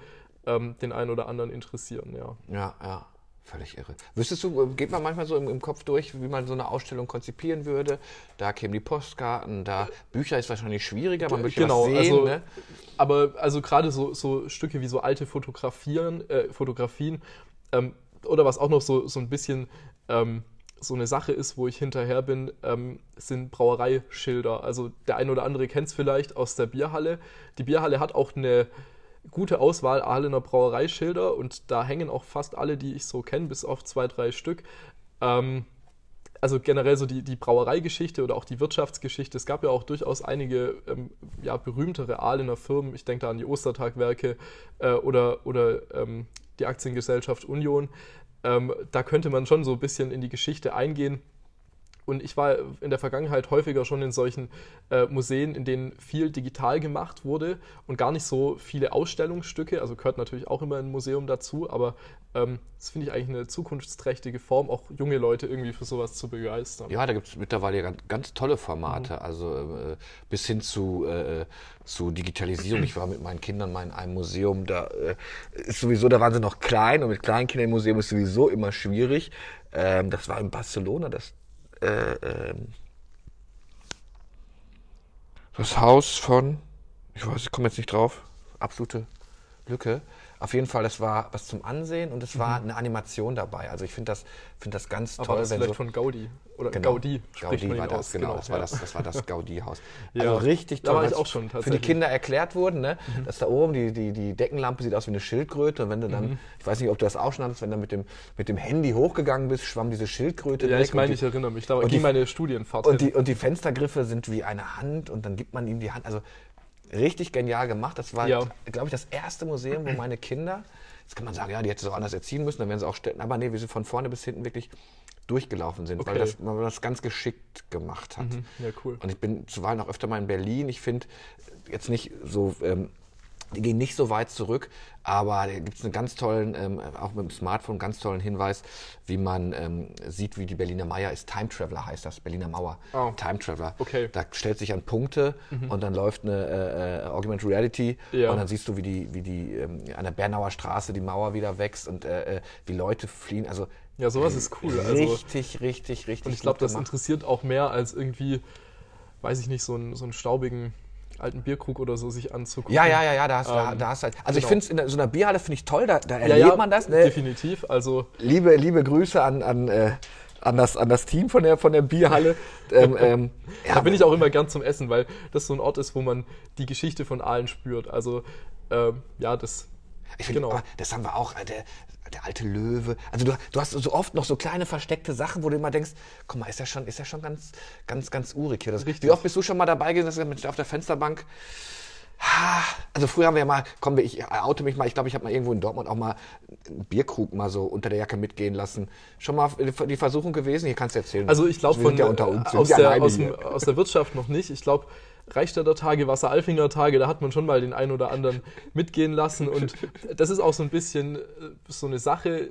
ähm, den einen oder anderen interessieren, ja.
Ja, ja. Völlig irre. Wüsstest du, äh, geht man manchmal so im, im, Kopf durch, wie man so eine Ausstellung konzipieren würde? Da kämen die Postkarten, da Bücher ist wahrscheinlich schwieriger, man möchte genau, was sehen.
Also, ne? Aber also gerade so, so Stücke wie so alte Fotografieren, äh, Fotografien ähm, oder was auch noch so, so ein bisschen ähm, so eine Sache ist, wo ich hinterher bin, ähm, sind Brauereischilder. Also der eine oder andere kennt es vielleicht aus der Bierhalle. Die Bierhalle hat auch eine gute Auswahl Ahlener Brauereischilder und da hängen auch fast alle, die ich so kenne, bis auf zwei, drei Stück. Ähm, also generell so die, die Brauereigeschichte oder auch die Wirtschaftsgeschichte. Es gab ja auch durchaus einige ähm, ja, berühmtere Ahlener Firmen. Ich denke da an die Ostertagwerke äh, oder, oder ähm, die Aktiengesellschaft Union. Ähm, da könnte man schon so ein bisschen in die Geschichte eingehen. Und ich war in der Vergangenheit häufiger schon in solchen äh, Museen, in denen viel digital gemacht wurde und gar nicht so viele Ausstellungsstücke. Also gehört natürlich auch immer ein Museum dazu, aber ähm, das finde ich eigentlich eine zukunftsträchtige Form, auch junge Leute irgendwie für sowas zu begeistern.
Ja, da gibt es mittlerweile ganz, ganz, tolle Formate, mhm. also äh, bis hin zu, äh, zu Digitalisierung. Ich war mit meinen Kindern mal in einem Museum, da äh, ist sowieso, da waren sie noch klein und mit kleinen Kindern im Museum ist sowieso immer schwierig. Ähm, das war in Barcelona, das äh, ähm, das Haus von, ich weiß, ich komme jetzt nicht drauf, absolute Lücke. Auf jeden Fall, das war was zum Ansehen und es war mhm. eine Animation dabei. Also ich finde das, find das ganz
Aber
toll.
Das
wenn
vielleicht so, von Gaudi oder
genau,
Gaudi.
Gaudi war das, aus. genau. genau das, war das, das war das Gaudi-Haus. ja. Also richtig toll. Da
war ich auch schon
Für die Kinder erklärt wurden, ne? Mhm. dass da oben die, die, die Deckenlampe sieht aus wie eine Schildkröte und wenn du dann, mhm. ich weiß nicht, ob du das auch schon hattest, wenn du mit dem, mit dem Handy hochgegangen bist, schwamm diese Schildkröte
Ja, ich meine, ich erinnere mich. Da ging meine Studienfahrt
und die, und die Fenstergriffe sind wie eine Hand und dann gibt man ihm die Hand. Also richtig genial gemacht. Das war, ja. glaube ich, das erste Museum, wo meine Kinder Jetzt kann man sagen, ja, die hätte es auch anders erziehen müssen, dann wären sie auch Städten. Aber nee, wie sie von vorne bis hinten wirklich durchgelaufen sind, okay. weil, das, man das ganz geschickt gemacht hat. Mhm,
ja, cool.
Und ich bin zuweilen auch öfter mal in Berlin. Ich finde jetzt nicht so ähm, die gehen nicht so weit zurück, aber da gibt es einen ganz tollen, ähm, auch mit dem Smartphone, ganz tollen Hinweis, wie man ähm, sieht, wie die Berliner Mauer ist. Time Traveler heißt das, Berliner Mauer. Oh. Time Traveler.
Okay.
Da stellt sich an Punkte mhm. und dann läuft eine äh, äh, Augmented Reality ja. und dann siehst du, wie die, wie die ähm, an der Bernauer Straße die Mauer wieder wächst und äh, äh wie Leute fliehen. Also
ja, sowas ist cool.
Also richtig, also, richtig, richtig.
Und ich glaube, das interessiert auch mehr als irgendwie, weiß ich nicht, so einen, so einen staubigen alten Bierkrug oder so sich anzugucken.
Ja, ja, ja, ja, da hast, ähm, da, da hast halt. Also genau. ich finde es in so einer Bierhalle finde ich toll, da, da erlebt ja, ja, man das. Ne?
Definitiv. Also
liebe, liebe Grüße an, an, äh, an, das, an das Team von der, von der Bierhalle.
ähm, ähm, ja, da bin ich auch immer gern zum Essen, weil das so ein Ort ist, wo man die Geschichte von Aalen spürt. Also ähm, ja, das.
Ich find, genau. das haben wir auch. Der, der alte Löwe. Also du, du hast so oft noch so kleine versteckte Sachen, wo du immer denkst, guck mal, ist ja schon, ist ja schon ganz, ganz, ganz urig hier. Das, Wie oft bist du schon mal dabei gewesen, dass du auf der Fensterbank also früher haben wir ja mal, komm, ich oute mich mal, ich glaube, ich habe mal irgendwo in Dortmund auch mal einen Bierkrug mal so unter der Jacke mitgehen lassen. Schon mal die Versuchung gewesen? Hier kannst du erzählen.
Also ich glaube von
ja unter uns,
aus, der, aus, dem, aus, der, Wirtschaft noch nicht. Ich glaube, Reichstädter Tage, Wasseralfinger Tage, da hat man schon mal den einen oder anderen mitgehen lassen. Und das ist auch so ein bisschen äh, so eine Sache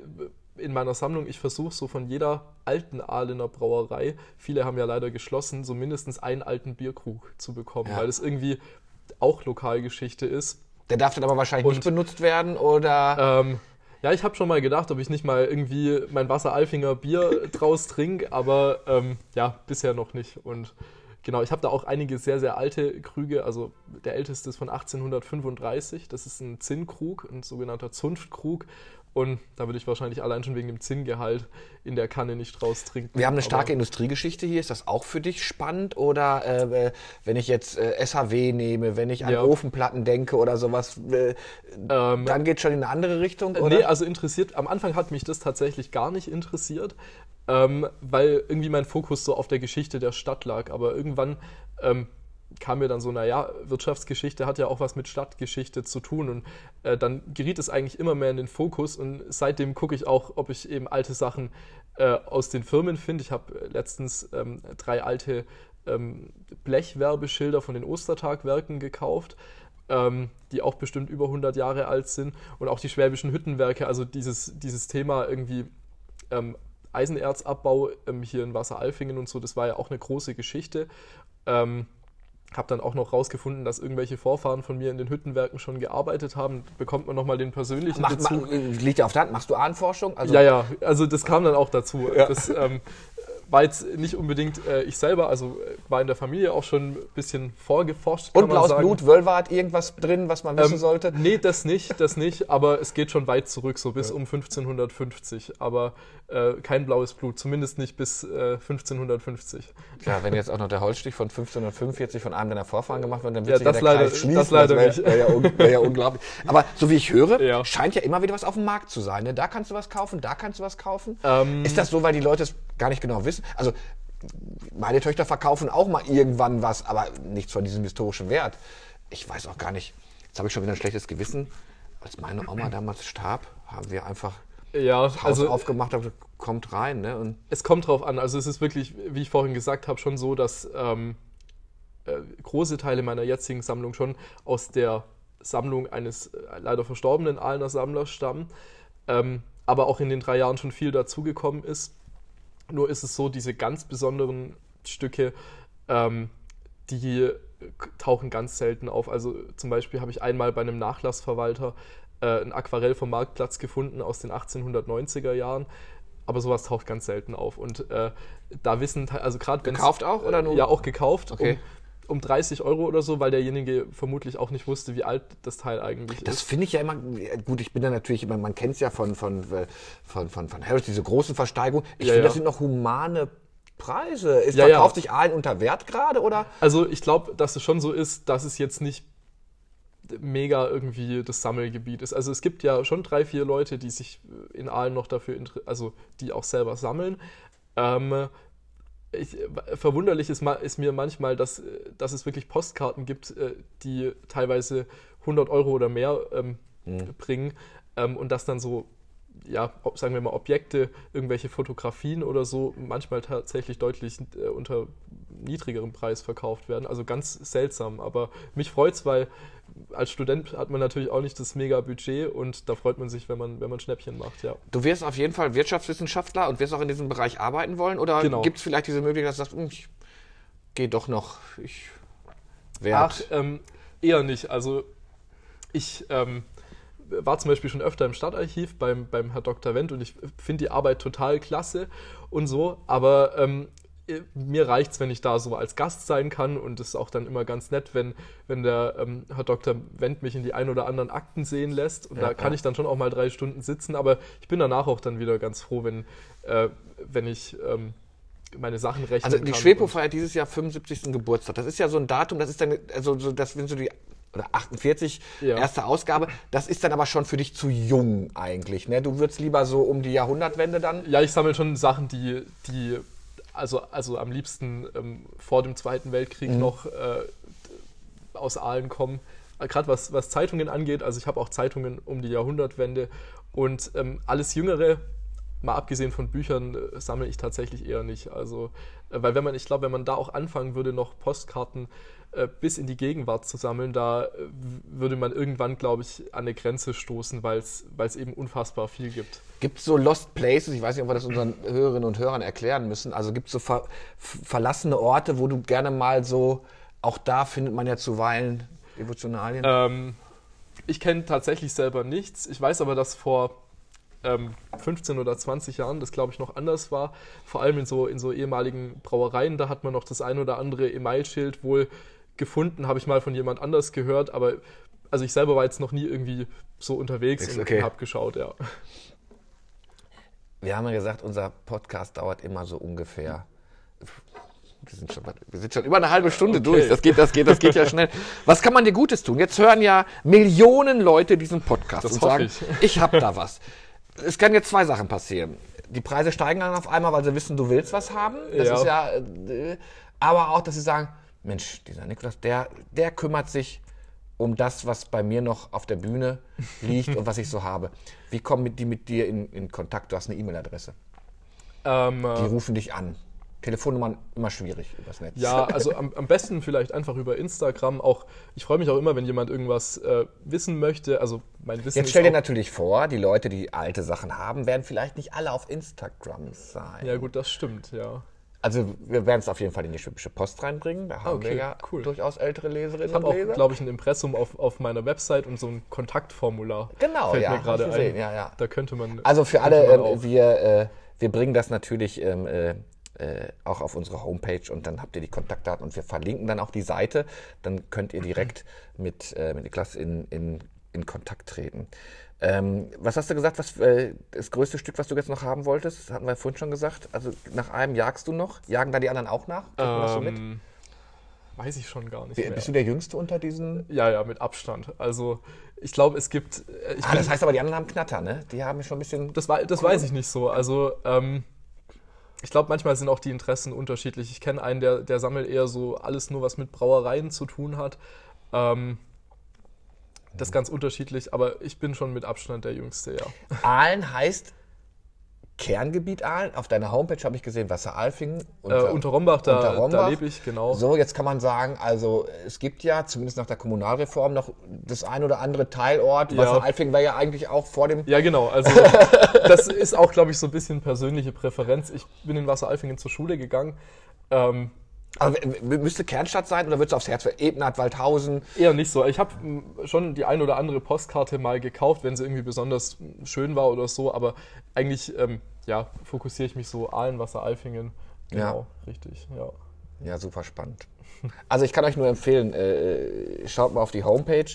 in meiner Sammlung. Ich versuche so von jeder alten Ahlener Brauerei, viele haben ja leider geschlossen, so mindestens einen alten Bierkrug zu bekommen, ja. weil es irgendwie auch Lokalgeschichte ist.
Der darf dann aber wahrscheinlich Und, nicht benutzt werden, oder?
Ähm, ja, ich habe schon mal gedacht, ob ich nicht mal irgendwie mein Wasser-Alfinger Bier draus trinke, aber ähm, ja, bisher noch nicht. Und Genau, ich habe da auch einige sehr, sehr alte Krüge. Also der älteste ist von 1835. Das ist ein Zinnkrug, ein sogenannter Zunftkrug. Und da würde ich wahrscheinlich allein schon wegen dem Zinngehalt in der Kanne nicht raus trinken.
Wir haben eine starke Industriegeschichte hier. Ist das auch für dich spannend? Oder äh, wenn ich jetzt äh, SHW nehme, wenn ich an ja. Ofenplatten denke oder sowas, äh, ähm, dann geht es schon in eine andere Richtung? Oder?
Nee, also interessiert, am Anfang hat mich das tatsächlich gar nicht interessiert ähm, weil irgendwie mein Fokus so auf der Geschichte der Stadt lag. Aber irgendwann ähm, kam mir dann so, naja, Wirtschaftsgeschichte hat ja auch was mit Stadtgeschichte zu tun und äh, dann geriet es eigentlich immer mehr in den Fokus und seitdem gucke ich auch, ob ich eben alte Sachen äh, aus den Firmen finde. Ich habe letztens ähm, drei alte ähm, Blechwerbeschilder von den Ostertagwerken gekauft ähm, die auch bestimmt über 100 Jahre alt sind. Und auch die schwäbischen Hüttenwerke, also dieses, dieses Thema irgendwie ähm, Eisenerzabbau ähm, hier in Wasseralfingen und so, das war ja auch eine große Geschichte. Ähm, habe dann auch noch rausgefunden, dass irgendwelche Vorfahren von mir in den Hüttenwerken schon gearbeitet haben. Bekommt man nochmal den persönlichen
Macht, ma,
Bezug.
liegt ja auf der Hand. Machst du Ahnenforschung? Also,
ja, ja, also das kam dann auch dazu. Das ähm, war jetzt nicht unbedingt äh, ich selber, also äh, war in der Familie auch schon ein bisschen vorgeforscht.
Und blaues
sagen.
Blut, Wölver hat irgendwas drin, was man wissen
Ähm,
sollte?
Nee, das nicht, das nicht, aber es geht schon weit zurück, so bis um 1550. Aber äh, kein blaues Blut, zumindest nicht bis äh, 1550.
Ja, wenn jetzt auch noch der Holzstich von 1545 von einem deiner Vorfahren gemacht wird, dann
Ja,
wird sich
das
der
leider-
Kreis schließen.
das leider
wär,
nicht.
Wäre ja, un, wär ja unglaublich. Aber so wie ich höre,
Ja.
scheint ja immer wieder was auf dem Markt zu sein. Ne? Da kannst du was kaufen, da kannst du was kaufen.
Ähm,
Ist das so, weil die Leute es gar nicht genau wissen? Also meine Töchter verkaufen auch mal irgendwann was, aber nichts von diesem historischen Wert. Ich weiß auch gar nicht. Jetzt habe ich schon wieder ein schlechtes Gewissen. Als meine Oma damals starb, haben wir einfach
Ja,
das Haus
also
aufgemacht, gesagt, kommt rein. Ne? Und
es kommt drauf an. Also es ist wirklich, wie ich vorhin gesagt habe, schon so, dass ähm, äh, große Teile meiner jetzigen Sammlung schon aus der Sammlung eines äh, leider verstorbenen Ahlener Sammlers stammen. Ähm, aber auch in den drei Jahren schon viel dazugekommen ist. Nur ist es so, diese ganz besonderen Stücke, ähm, die tauchen ganz selten auf. Also zum Beispiel habe ich einmal bei einem Nachlassverwalter äh, ein Aquarell vom Marktplatz gefunden aus den 1890er Jahren. Aber sowas taucht ganz selten auf. Und äh, da wissen, also gerade wenn
Gekauft auch oder nur-
Ja, auch gekauft.
Okay.
Um, um 30 Euro oder so, weil derjenige vermutlich auch nicht wusste, wie alt das Teil eigentlich
Das
ist.
finde ich ja immer, gut, ich bin da natürlich immer, man kennt es ja von, von, äh, von, von, von Harris, diese großen Versteigungen. Ich
Ja,
finde,
ja.
das sind noch humane Preise. Ist,
Ja,
verkauft sich Aalen unter Wert gerade oder?
Also ich glaube, dass es schon so ist, dass es jetzt nicht mega irgendwie das Sammelgebiet ist. Also es gibt ja schon drei, vier Leute, die sich in Aalen noch dafür, also die auch selber sammeln. Ähm, ich, verwunderlich ist, ist mir manchmal, dass, dass es wirklich Postkarten gibt, äh, die teilweise 100 Euro oder mehr ähm, bringen ähm, und dass dann so, ja, sagen wir mal, Objekte, irgendwelche Fotografien oder so manchmal tatsächlich deutlich äh, unter niedrigerem Preis verkauft werden. Also ganz seltsam, aber mich freut's, weil als Student hat man natürlich auch nicht das mega Budget und da freut man sich, wenn man, wenn man Schnäppchen macht, ja.
Du wirst auf jeden Fall Wirtschaftswissenschaftler und wirst auch in diesem Bereich arbeiten wollen oder
Genau.
gibt es vielleicht diese Möglichkeit, dass du sagst, hm, ich gehe doch noch, ich
Ach,
werde.
ähm, eher nicht. Also ich ähm, war zum Beispiel schon öfter im Stadtarchiv beim, beim Herr Dr. Wendt und ich finde die Arbeit total klasse und so, aber ähm, äh, mir reicht es, wenn ich da so als Gast sein kann und es ist auch dann immer ganz nett, wenn, wenn der ähm, Herr Dr. Wendt mich in die ein oder anderen Akten sehen lässt und
Ja,
da kann
ja.
ich dann schon auch mal drei Stunden sitzen, aber ich bin danach auch dann wieder ganz froh, wenn, äh, wenn ich ähm, meine Sachen rechnen
Also die. Schwepo feiert dieses Jahr 75. Geburtstag. Das ist ja so ein Datum, das ist dann, also so, das sind so die oder 48,
Ja.
erste Ausgabe. Das ist dann aber schon für dich zu jung eigentlich. Ne? Du würdest lieber so um die Jahrhundertwende dann.
Ja, ich sammle schon Sachen, die, die also, also am liebsten ähm, vor dem Zweiten Weltkrieg noch äh, aus Aalen kommen. Gerade was, was Zeitungen angeht, also ich habe auch Zeitungen um die Jahrhundertwende und ähm, alles Jüngere, mal abgesehen von Büchern, äh, sammle ich tatsächlich eher nicht. Also, äh, weil wenn man, ich glaube, wenn man da auch anfangen würde, noch Postkarten äh, bis in die Gegenwart zu sammeln, da äh, würde man irgendwann, glaube ich, an eine Grenze stoßen, weil es eben unfassbar viel gibt.
Gibt es so Lost Places, ich weiß nicht, ob wir das unseren Hörerinnen und Hörern erklären müssen, also gibt es so ver verlassene Orte, wo du gerne mal so, auch da findet man ja zuweilen Devotionalien.
Ähm, ich kenne tatsächlich selber nichts. Ich weiß aber, dass vor ähm, 15 oder 20 Jahren das, glaube ich, noch anders war. Vor allem in so, in so ehemaligen Brauereien, da hat man noch das ein oder andere Emailschild wohl gefunden, habe ich mal von jemand anders gehört, aber also ich selber war jetzt noch nie irgendwie so unterwegs
Ist
und
okay.
habe geschaut, ja.
Wir haben ja gesagt, unser Podcast dauert immer so ungefähr. Wir sind schon, wir sind schon über eine halbe Stunde
Okay.
durch. Das geht, das geht, das geht ja schnell. Was kann man dir Gutes tun? Jetzt hören ja Millionen Leute diesen Podcast
Das
und sagen,
ich.
ich habe da was. Es kann jetzt zwei Sachen passieren. Die Preise steigen dann auf einmal, weil sie wissen, du willst was haben. Das
Ja.
ist ja, äh, aber auch, dass sie sagen, Mensch, dieser Niklas, der, der kümmert sich um das, was bei mir noch auf der Bühne liegt und was ich so habe. Wie kommen die mit dir in, in Kontakt? Du hast eine E-Mail-Adresse.
Ähm,
Die
äh,
rufen dich an. Telefonnummern immer schwierig übers Netz.
Ja, also am, am besten vielleicht einfach über Instagram. Auch ich freue mich auch immer, wenn jemand irgendwas äh, wissen möchte. Also mein Wissen
Jetzt stell dir natürlich vor, die Leute, die alte Sachen haben, werden vielleicht nicht alle auf Instagram sein.
Ja gut, das stimmt, ja.
Also wir werden es auf jeden Fall in die Schwäbische Post reinbringen. Da haben
Okay,
wir ja
cool.
durchaus ältere Leserinnen
Ich habe
und
auch,
Leser.
glaube ich, ein Impressum auf, auf meiner Website und so ein Kontaktformular.
Genau,
Fällt
ja,
mir gerade
ich
ein.
ja, ja.
Da könnte man.
Also für alle, ähm, wir, äh, wir bringen das natürlich ähm, äh, äh, auch auf unsere Homepage und dann habt ihr die Kontaktdaten und wir verlinken dann auch die Seite. Dann könnt ihr direkt mit, äh, mit Niklas in, in, in Kontakt treten. Ähm, was hast du gesagt, was äh, das größte Stück, was du jetzt noch haben wolltest? Das hatten wir vorhin schon gesagt. Also nach einem jagst du noch? Jagen da die anderen auch nach? Man das so mit?
Ähm, weiß ich schon gar nicht
Wie-
mehr.
Bist du der Jüngste unter diesen?
ja, ja, mit Abstand. Also ich glaube, es gibt. äh, Ich
Ah, das heißt aber, die anderen haben Knatter, ne? Die haben schon ein bisschen.
Das, wei- das weiß ich nicht so. Also, ähm, ich glaube, manchmal sind auch die Interessen unterschiedlich. Ich kenne einen, der, der sammelt eher so alles nur, was mit Brauereien zu tun hat. Ähm, das ist ganz unterschiedlich, aber ich bin schon mit Abstand der Jüngste, ja.
Aalen heißt Kerngebiet Aalen. Auf deiner Homepage habe ich gesehen Wasseralfingen.
Äh, unter Rombach, da,
unter Rombach.
da lebe ich, genau.
So, jetzt kann man sagen, also es gibt ja, zumindest nach der Kommunalreform, noch das ein oder andere Teilort.
Ja.
Wasseralfingen war ja eigentlich auch vor dem.
Ja, genau. Also, das ist auch, glaube ich, so ein bisschen persönliche Präferenz. Ich bin in Wasseralfingen zur Schule gegangen. Ähm,
W- müsste Kernstadt sein oder würdest du aufs Herz? Ebnat, Waldhausen.
Eher nicht so. Ich habe schon die ein oder andere Postkarte mal gekauft, wenn sie irgendwie besonders schön war oder so, aber eigentlich ähm, ja, fokussiere ich mich so Aalen, Wasser, Alfingen. Genau, richtig, ja.
Ja, super spannend. Also ich kann euch nur empfehlen, äh, schaut mal auf die Homepage.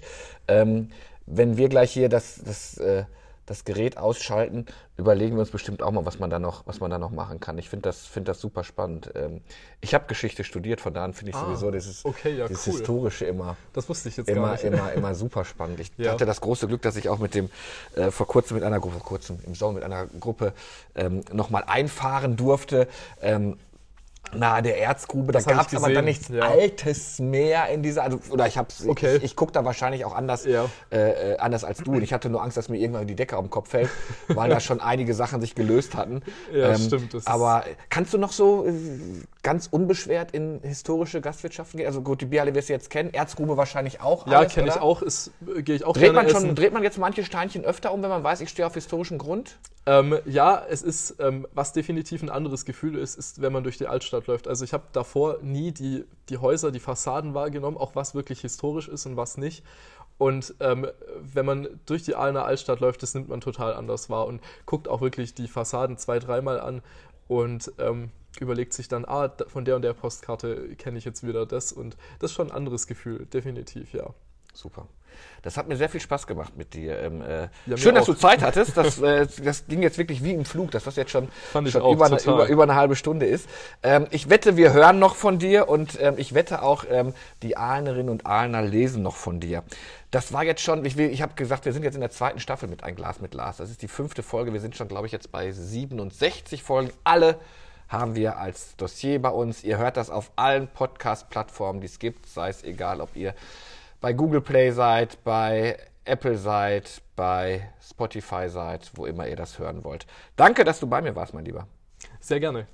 Ähm, wenn wir gleich hier das, das, äh, das Gerät ausschalten, überlegen wir uns bestimmt auch mal, was man da noch, was man da noch machen kann. Ich finde das, finde das super spannend. Ähm, ich habe Geschichte studiert, von daher finde ich
Ah,
sowieso dieses,
okay, ja,
dieses
cool.
Historische immer,
Das wusste ich jetzt gar
immer,
nicht.
immer, immer super spannend. Ich
Ja.
hatte das große Glück, dass ich auch mit dem äh, vor kurzem mit einer Gruppe, vor kurzem im Sommer mit einer Gruppe ähm, nochmal einfahren durfte. Ähm, nahe der Erzgrube, da
Das hab
gab es aber dann nichts
ja.
Altes mehr in dieser, also, oder ich hab's,
Okay.
ich, ich gucke da wahrscheinlich auch anders,
Ja.
äh, äh, anders als du und ich hatte nur Angst, dass mir irgendwann die Decke auf den Kopf fällt, weil da schon einige Sachen sich gelöst hatten. Ähm,
Ja, stimmt, das
aber kannst du noch so äh, ganz unbeschwert in historische Gastwirtschaften gehen? Also gut, die Bierhalle wirst du jetzt kennen, Erzgrube wahrscheinlich auch.
Ja, kenne ich auch, ist, äh, gehe ich auch
Dreht man, schon,
essen.
dreht man jetzt manche Steinchen öfter um, wenn man weiß, ich stehe auf historischen Grund?
Ähm, ja, es ist, ähm, was definitiv ein anderes Gefühl ist, ist, wenn man durch die Altstadt läuft. Also ich habe davor nie die, die Häuser, die Fassaden wahrgenommen, auch was wirklich historisch ist und was nicht. Und ähm, wenn man durch die Aalener Altstadt läuft, das nimmt man total anders wahr und guckt auch wirklich die Fassaden zwei, dreimal an und ähm, überlegt sich dann, ah, von der und der Postkarte kenne ich jetzt wieder das. Und das ist schon ein anderes Gefühl, definitiv, ja.
Super. Das hat mir sehr viel Spaß gemacht mit dir. Ähm, äh,
Ja,
schön, dass
auch.
du Zeit hattest. Das, äh, das ging jetzt wirklich wie im Flug, dass das jetzt schon, schon
auch
über, eine, über, über eine halbe Stunde ist. Ähm, ich wette, wir hören noch von dir und ähm, ich wette auch, ähm, die Ahlnerinnen und Ahlner lesen noch von dir. Das war jetzt schon, ich, will- ich habe gesagt, wir sind jetzt in der zweiten Staffel mit Ein Glas mit Lars. Das ist die fünfte Folge. Wir sind schon, glaube ich, jetzt bei 67 Folgen. Alle haben wir als Dossier bei uns. Ihr hört das auf allen Podcast-Plattformen, die es gibt, sei es egal, ob ihr bei Google Play seid, bei Apple seid, bei Spotify seid, wo immer ihr das hören wollt. Danke, dass du bei mir warst, mein Lieber.
Sehr gerne.